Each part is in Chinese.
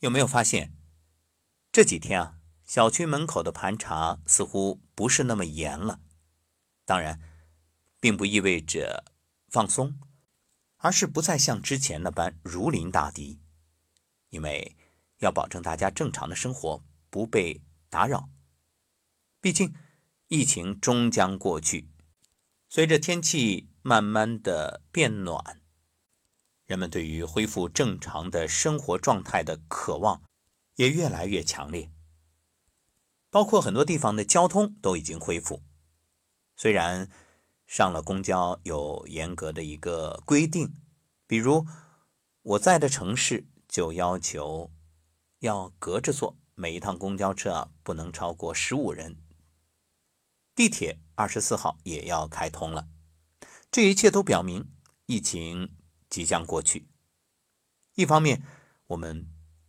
有没有发现这几天啊，小区门口的盘查似乎不是那么严了？当然，并不意味着放松，而是不再像之前那般如临大敌，因为要保证大家正常的生活不被打扰。毕竟，疫情终将过去，随着天气慢慢的变暖。人们对于恢复正常的生活状态的渴望也越来越强烈，包括很多地方的交通都已经恢复。虽然上了公交有严格的一个规定，比如我在的城市就要求要隔着坐，每一趟公交车啊不能超过十五人。地铁二十四号也要开通了，这一切都表明疫情。即将过去。一方面，我们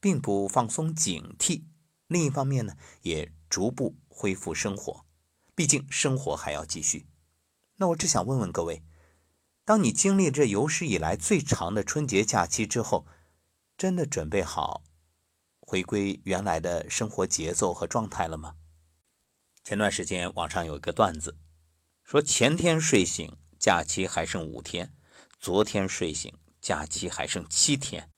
并不放松警惕；另一方面呢，也逐步恢复生活。毕竟生活还要继续。那我只想问问各位：当你经历这有史以来最长的春节假期之后，真的准备好回归原来的生活节奏和状态了吗？前段时间网上有一个段子，说前天睡醒，假期还剩五天。昨天睡醒，假期还剩七天；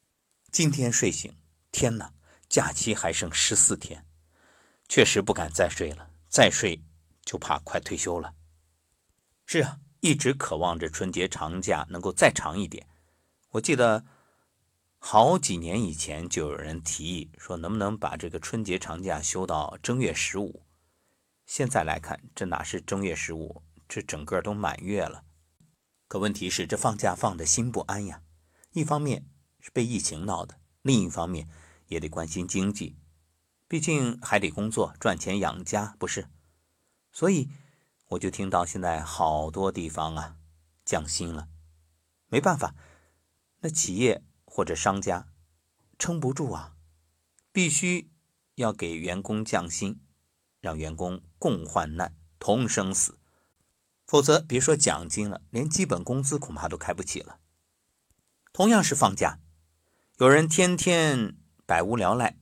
今天睡醒，天哪，假期还剩十四天。确实不敢再睡了，再睡就怕快退休了。是啊，一直渴望着春节长假能够再长一点。我记得好几年以前就有人提议说，能不能把这个春节长假休到正月十五？现在来看，这哪是正月十五，这整个都满月了。可问题是，这放假放的心不安呀。一方面是被疫情闹的，另一方面也得关心经济，毕竟还得工作赚钱养家，不是？所以我就听到现在好多地方啊降薪了，没办法，那企业或者商家撑不住啊，必须要给员工降薪，让员工共患难，同生死。否则，别说奖金了，连基本工资恐怕都开不起了。同样是放假，有人天天百无聊赖，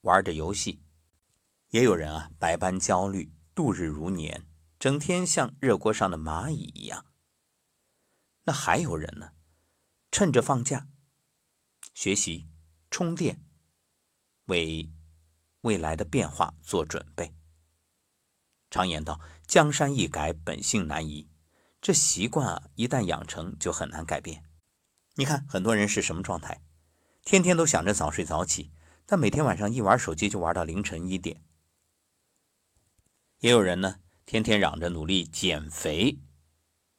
玩着游戏；也有人啊百般焦虑，度日如年，整天像热锅上的蚂蚁一样。那还有人呢，趁着放假学习、充电，为未来的变化做准备。常言道。江山易改，本性难移。这习惯啊，一旦养成，就很难改变。你看，很多人是什么状态？天天都想着早睡早起，但每天晚上一玩手机就玩到凌晨一点。也有人呢，天天嚷着努力减肥，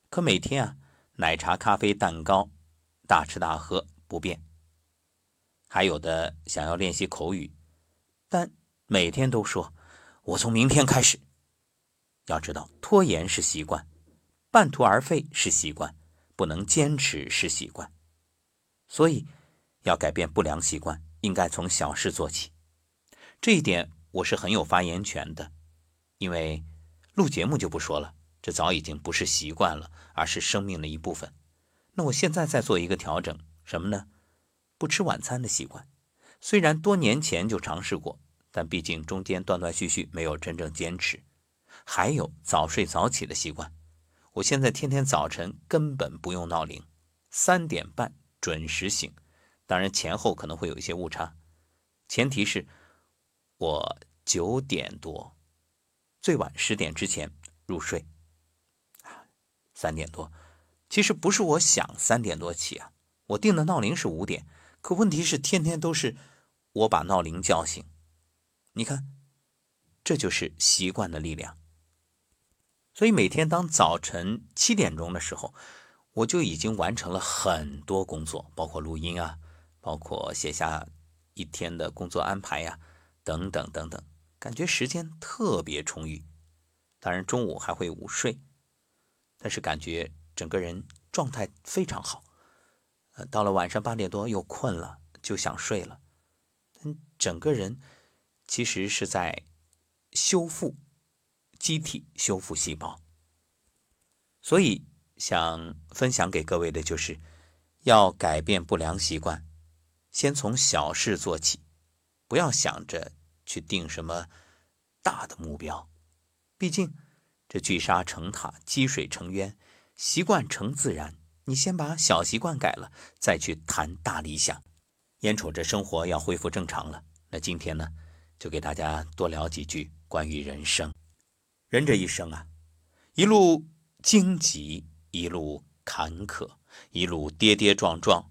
可每天啊，奶茶、咖啡、蛋糕，大吃大喝不变。还有的想要练习口语，但每天都说：“我从明天开始。”要知道，拖延是习惯，半途而废是习惯，不能坚持是习惯。所以，要改变不良习惯，应该从小事做起。这一点我是很有发言权的，因为录节目就不说了，这早已经不是习惯了，而是生命的一部分。那我现在在做一个调整，什么呢？不吃晚餐的习惯。虽然多年前就尝试过，但毕竟中间断断续续，没有真正坚持。还有早睡早起的习惯，我现在天天早晨根本不用闹铃，三点半准时醒，当然前后可能会有一些误差，前提是我九点多，最晚十点之前入睡。三点多，其实不是我想三点多起啊，我定的闹铃是五点，可问题是天天都是我把闹铃叫醒，你看，这就是习惯的力量。所以每天当早晨七点钟的时候，我就已经完成了很多工作，包括录音啊，包括写下一天的工作安排呀，等等等等，感觉时间特别充裕。当然中午还会午睡，但是感觉整个人状态非常好。呃，到了晚上八点多又困了，就想睡了。嗯，整个人其实是在修复。机体修复细胞，所以想分享给各位的就是，要改变不良习惯，先从小事做起。不要想着去定什么大的目标。毕竟，这聚沙成塔，积水成渊，习惯成自然。你先把小习惯改了，再去谈大理想。眼瞅着生活要恢复正常了，那今天呢，就给大家多聊几句关于人生。人这一生啊，一路荆棘，一路坎坷，一路跌跌撞撞，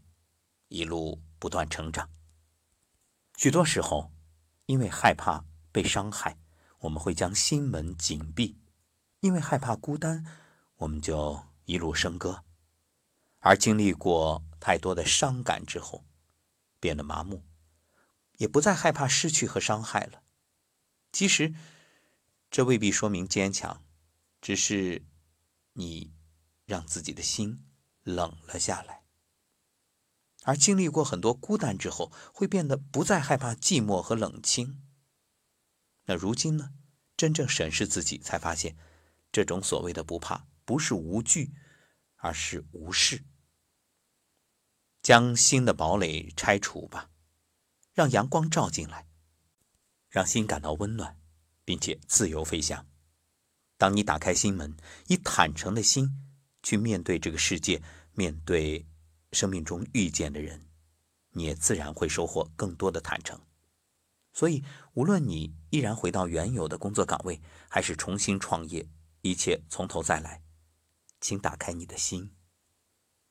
一路不断成长。许多时候，因为害怕被伤害，我们会将心门紧闭；因为害怕孤单，我们就一路笙歌。而经历过太多的伤感之后，变得麻木，也不再害怕失去和伤害了。其实，这未必说明坚强，只是你让自己的心冷了下来。而经历过很多孤单之后，会变得不再害怕寂寞和冷清。那如今呢？真正审视自己，才发现，这种所谓的不怕，不是无惧，而是无视。将新的堡垒拆除吧，让阳光照进来，让心感到温暖，并且自由飞翔。当你打开心门，以坦诚的心去面对这个世界，面对。生命中遇见的人，你也自然会收获更多的坦诚。所以，无论你依然回到原有的工作岗位，还是重新创业，一切从头再来，请打开你的心，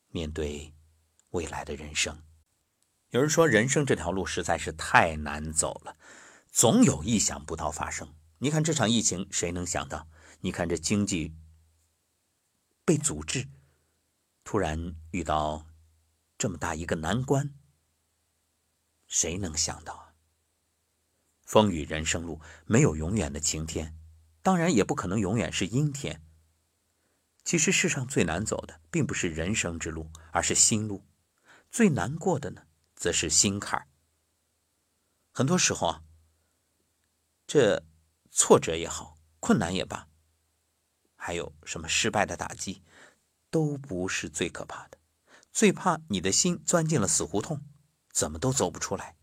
面对未来的人生。有人说，人生这条路实在是太难走了，总有意想不到发生。你看这场疫情，谁能想到？你看这经济被阻滞，突然遇到。这么大一个难关，谁能想到啊？风雨人生路没有永远的晴天，当然也不可能永远是阴天。其实世上最难走的，并不是人生之路，而是心路。最难过的呢，则是心坎很多时候啊，这挫折也好，困难也罢，还有什么失败的打击，都不是最可怕的。最怕你的心钻进了死胡同，怎么都走不出来。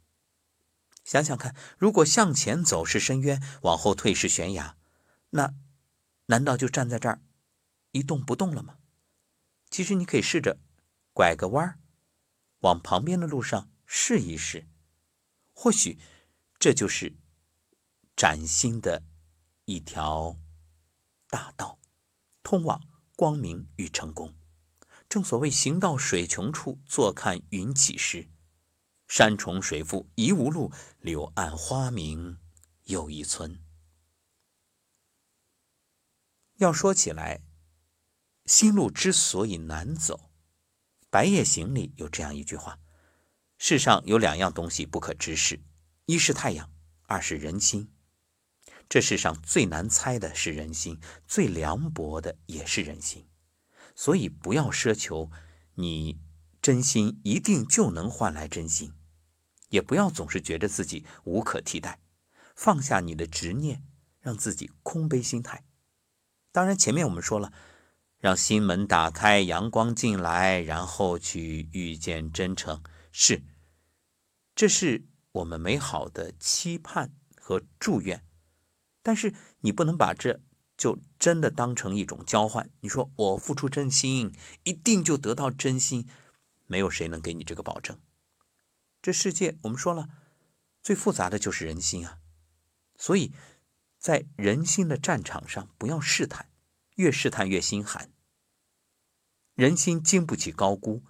想想看，如果向前走是深渊，往后退是悬崖，那难道就站在这儿一动不动了吗？其实你可以试着拐个弯儿，往旁边的路上试一试，或许这就是崭新的一条大道，通往光明与成功。正所谓行到水穷处，坐看云起时。山重水复疑无路，柳暗花明又一村。要说起来，心路之所以难走，《白夜行》里有这样一句话：世上有两样东西不可直视，一是太阳，二是人心。这世上最难猜的是人心，最凉薄的也是人心。所以，不要奢求你真心一定就能换来真心，也不要总是觉得自己无可替代。放下你的执念，让自己空杯心态。当然，前面我们说了，让心门打开，阳光进来，然后去遇见真诚，是，这是我们美好的期盼和祝愿。但是，你不能把这。就真的当成一种交换。你说我付出真心，一定就得到真心，没有谁能给你这个保证。这世界我们说了，最复杂的就是人心啊。所以，在人心的战场上，不要试探，越试探越心寒。人心经不起高估，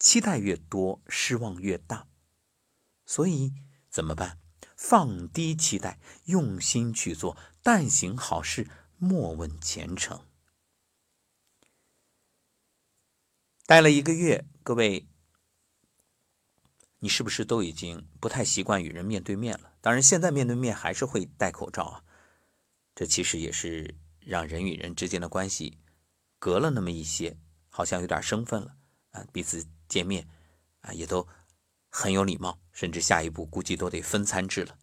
期待越多，失望越大。所以怎么办？放低期待，用心去做，但行好事。莫问前程。待了一个月，各位，你是不是都已经不太习惯与人面对面了？当然，现在面对面还是会戴口罩啊。这其实也是让人与人之间的关系隔了那么一些，好像有点生分了啊。彼此见面啊，也都很有礼貌，甚至下一步估计都得分餐制了。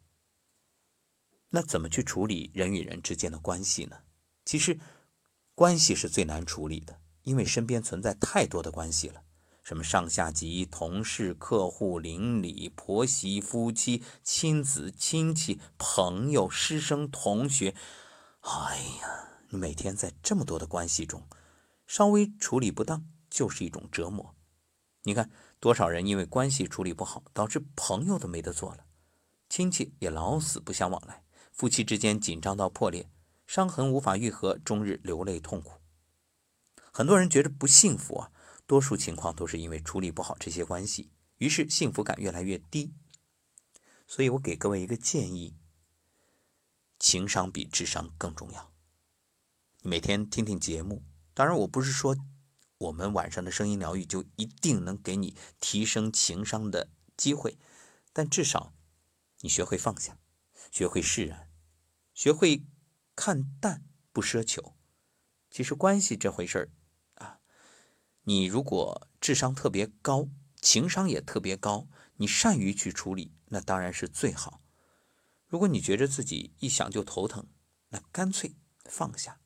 那怎么去处理人与人之间的关系呢？其实，关系是最难处理的，因为身边存在太多的关系了。什么上下级、同事、客户、邻里、婆媳、夫妻、亲子、亲戚、朋友、师生、同学，哎呀，你每天在这么多的关系中，稍微处理不当就是一种折磨。你看多少人因为关系处理不好，导致朋友都没得做了，亲戚也老死不相往来，夫妻之间紧张到破裂，伤痕无法愈合，终日流泪痛苦。很多人觉得不幸福啊。多数情况都是因为处理不好这些关系，于是幸福感越来越低。所以我给各位一个建议：情商比智商更重要。每天听听节目，当然我不是说我们晚上的声音疗愈就一定能给你提升情商的机会，但至少你学会放下，学会释然，学会看淡，不奢求。其实关系这回事儿啊。你如果智商特别高，情商也特别高，你善于去处理，那当然是最好。如果你觉得自己一想就头疼，那干脆放下。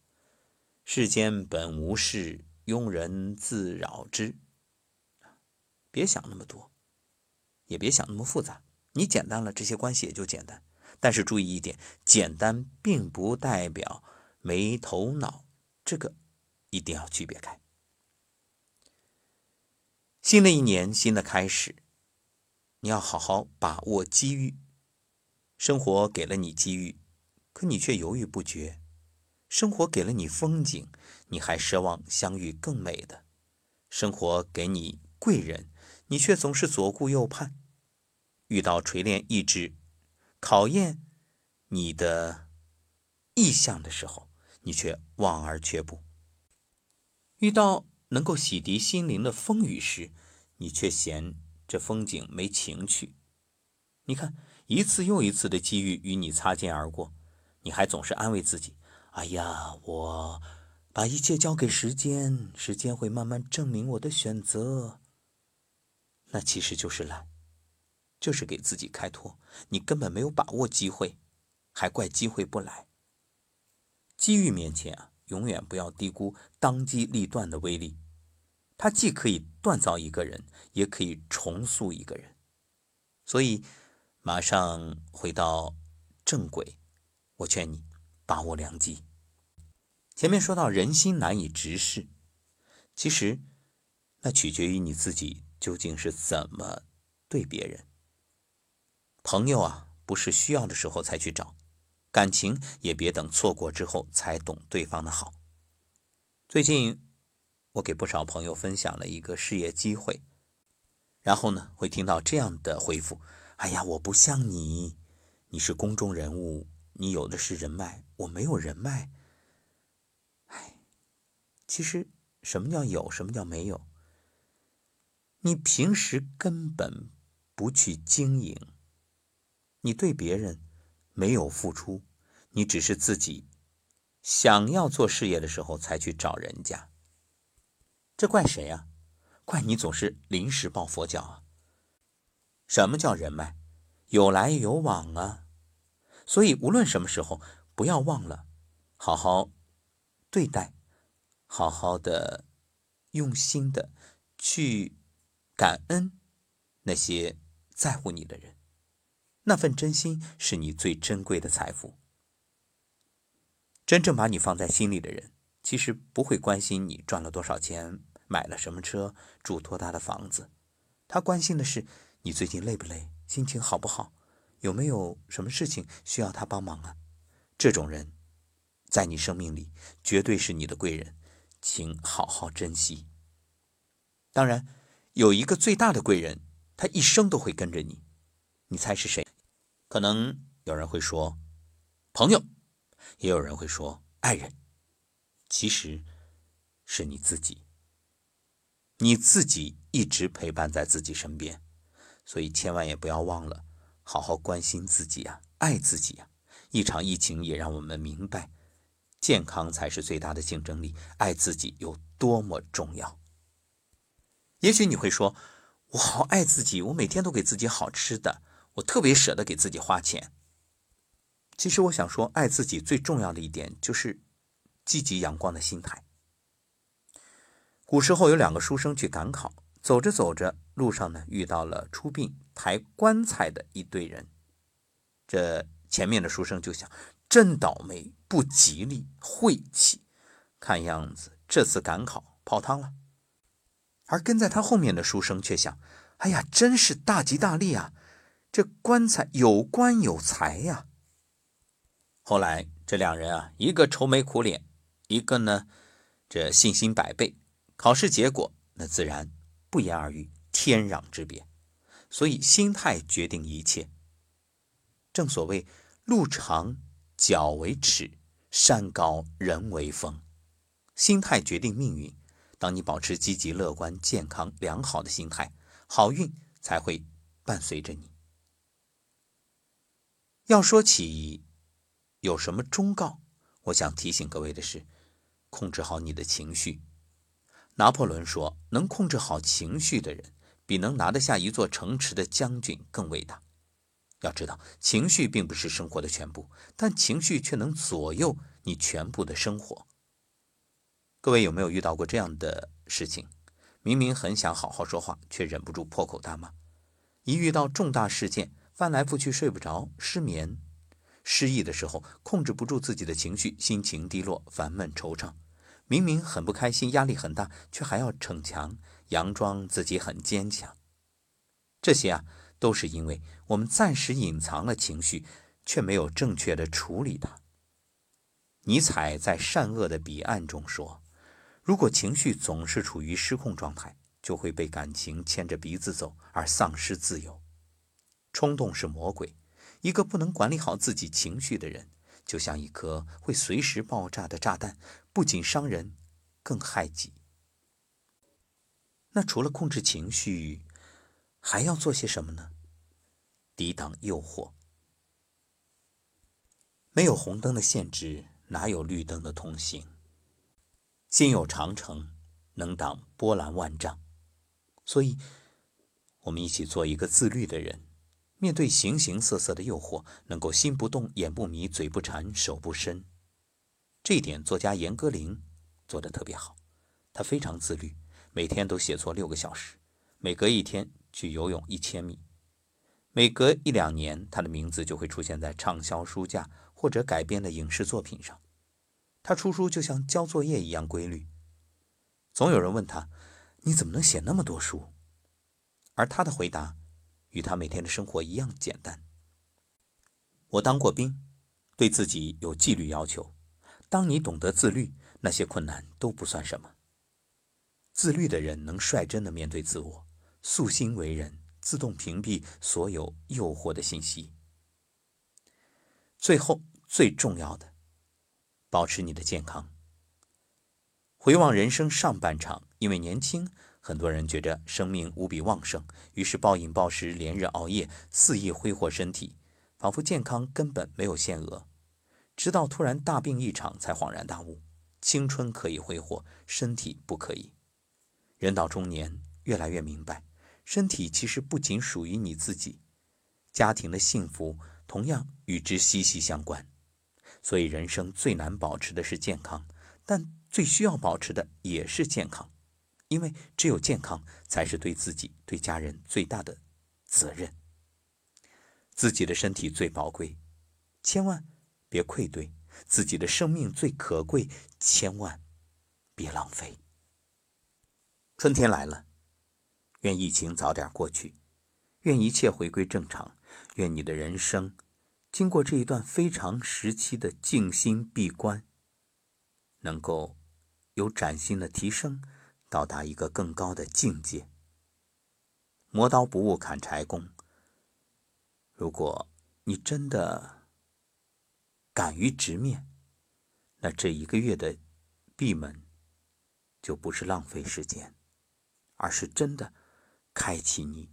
世间本无事，庸人自扰之。别想那么多，也别想那么复杂。你简单了，这些关系也就简单。但是注意一点，简单并不代表没头脑，这个一定要区别开。新的一年，新的开始，你要好好把握机遇。生活给了你机遇，可你却犹豫不决；生活给了你风景，你还奢望相遇更美的；生活给你贵人，你却总是左顾右盼。遇到锤炼意志、考验你的意向的时候，你却望而却步。遇到。能够洗涤心灵的风雨时，你却嫌这风景没情趣。你看，一次又一次的机遇与你擦肩而过，你还总是安慰自己：“哎呀，我把一切交给时间，时间会慢慢证明我的选择。”那其实就是懒，就是给自己开脱。你根本没有把握机会，还怪机会不来。机遇面前啊，永远不要低估当机立断的威力。它既可以锻造一个人，也可以重塑一个人。所以，马上回到正轨，我劝你把握良机。前面说到人心难以直视，其实那取决于你自己究竟是怎么对别人。朋友啊，不是需要的时候才去找；感情也别等错过之后才懂对方的好。最近。我给不少朋友分享了一个事业机会，然后呢，会听到这样的回复：“哎呀，我不像你，你是公众人物，你有的是人脉，我没有人脉。”哎，其实什么叫有，什么叫没有？你平时根本不去经营，你对别人没有付出，你只是自己想要做事业的时候才去找人家。这怪谁呀？怪你总是临时抱佛脚啊！什么叫人脉？有来有往啊！所以无论什么时候，不要忘了好好对待，好好的用心的去感恩那些在乎你的人，那份真心是你最珍贵的财富。真正把你放在心里的人。其实不会关心你赚了多少钱，买了什么车，住多大的房子，他关心的是你最近累不累，心情好不好，有没有什么事情需要他帮忙啊？这种人，在你生命里绝对是你的贵人，请好好珍惜。当然，有一个最大的贵人，他一生都会跟着你，你猜是谁？可能有人会说朋友，也有人会说爱人。其实，是你自己。你自己一直陪伴在自己身边，所以千万也不要忘了好好关心自己呀，爱自己呀。一场疫情也让我们明白，健康才是最大的竞争力，爱自己有多么重要。也许你会说，我好爱自己，我每天都给自己好吃的，我特别舍得给自己花钱。其实我想说，爱自己最重要的一点就是。积极阳光的心态。古时候有两个书生去赶考，走着走着，路上呢遇到了出殡抬棺材的一队人。这前面的书生就想：真倒霉，不吉利，晦气。看样子这次赶考泡汤了。而跟在他后面的书生却想：哎呀，真是大吉大利啊！这棺材有棺有财呀。后来这两人啊，一个愁眉苦脸，一个呢，这信心百倍。考试结果那自然不言而喻，天壤之别。所以心态决定一切。正所谓路长脚为尺，山高人为峰。心态决定命运。当你保持积极乐观、健康良好的心态，好运才会伴随着你。要说起有什么忠告，我想提醒各位的是，控制好你的情绪。拿破仑说：“能控制好情绪的人，比能拿得下一座城池的将军更伟大。”要知道，情绪并不是生活的全部，但情绪却能左右你全部的生活。各位有没有遇到过这样的事情？明明很想好好说话，却忍不住破口大骂；一遇到重大事件，翻来覆去睡不着，失眠；失意的时候，控制不住自己的情绪，心情低落，烦闷惆怅。明明很不开心，压力很大，却还要逞强，佯装自己很坚强。这些啊，都是因为我们暂时隐藏了情绪，却没有正确的处理它。尼采在《善恶的彼岸》中说。如果情绪总是处于失控状态，就会被感情牵着鼻子走，而丧失自由。冲动是魔鬼，一个不能管理好自己情绪的人，就像一颗会随时爆炸的炸弹，不仅伤人，更害己。那除了控制情绪，还要做些什么呢？抵挡诱惑。没有红灯的限制，哪有绿灯的通行？心有长城，能挡波澜万丈。所以，我们一起做一个自律的人，面对形形色色的诱惑，能够心不动、眼不迷、嘴不馋、手不伸。这一点，作家严歌苓做得特别好。他非常自律，每天都写作六个小时，每隔一天去游泳一千米。每隔一两年，他的名字就会出现在畅销书架或者改编的影视作品上。他出书就像交作业一样规律。总有人问他：“你怎么能写那么多书？”而他的回答与他每天的生活一样简单。我当过兵，对自己有纪律要求。当你懂得自律，那些困难都不算什么。自律的人能率真的面对自我，素心为人，自动屏蔽所有诱惑的信息。最后，最重要的。保持你的健康。回望人生上半场，因为年轻，很多人觉着生命无比旺盛，于是暴饮暴食、连日熬夜，肆意挥霍身体，仿佛健康根本没有限额。直到突然大病一场，才恍然大悟：青春可以挥霍，身体不可以。人到中年，越来越明白，身体其实不仅属于你自己，家庭的幸福同样与之息息相关。所以，人生最难保持的是健康，但最需要保持的也是健康，因为只有健康才是对自己、对家人最大的责任。自己的身体最宝贵，千万别愧对；自己的生命最可贵，千万别浪费。春天来了，愿疫情早点过去，愿一切回归正常，愿你的人生。经过这一段非常时期的静心闭关，能够有崭新的提升，到达一个更高的境界。磨刀不误砍柴工。如果你真的敢于直面，那这一个月的闭门就不是浪费时间，而是真的开启你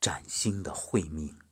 崭新的慧命。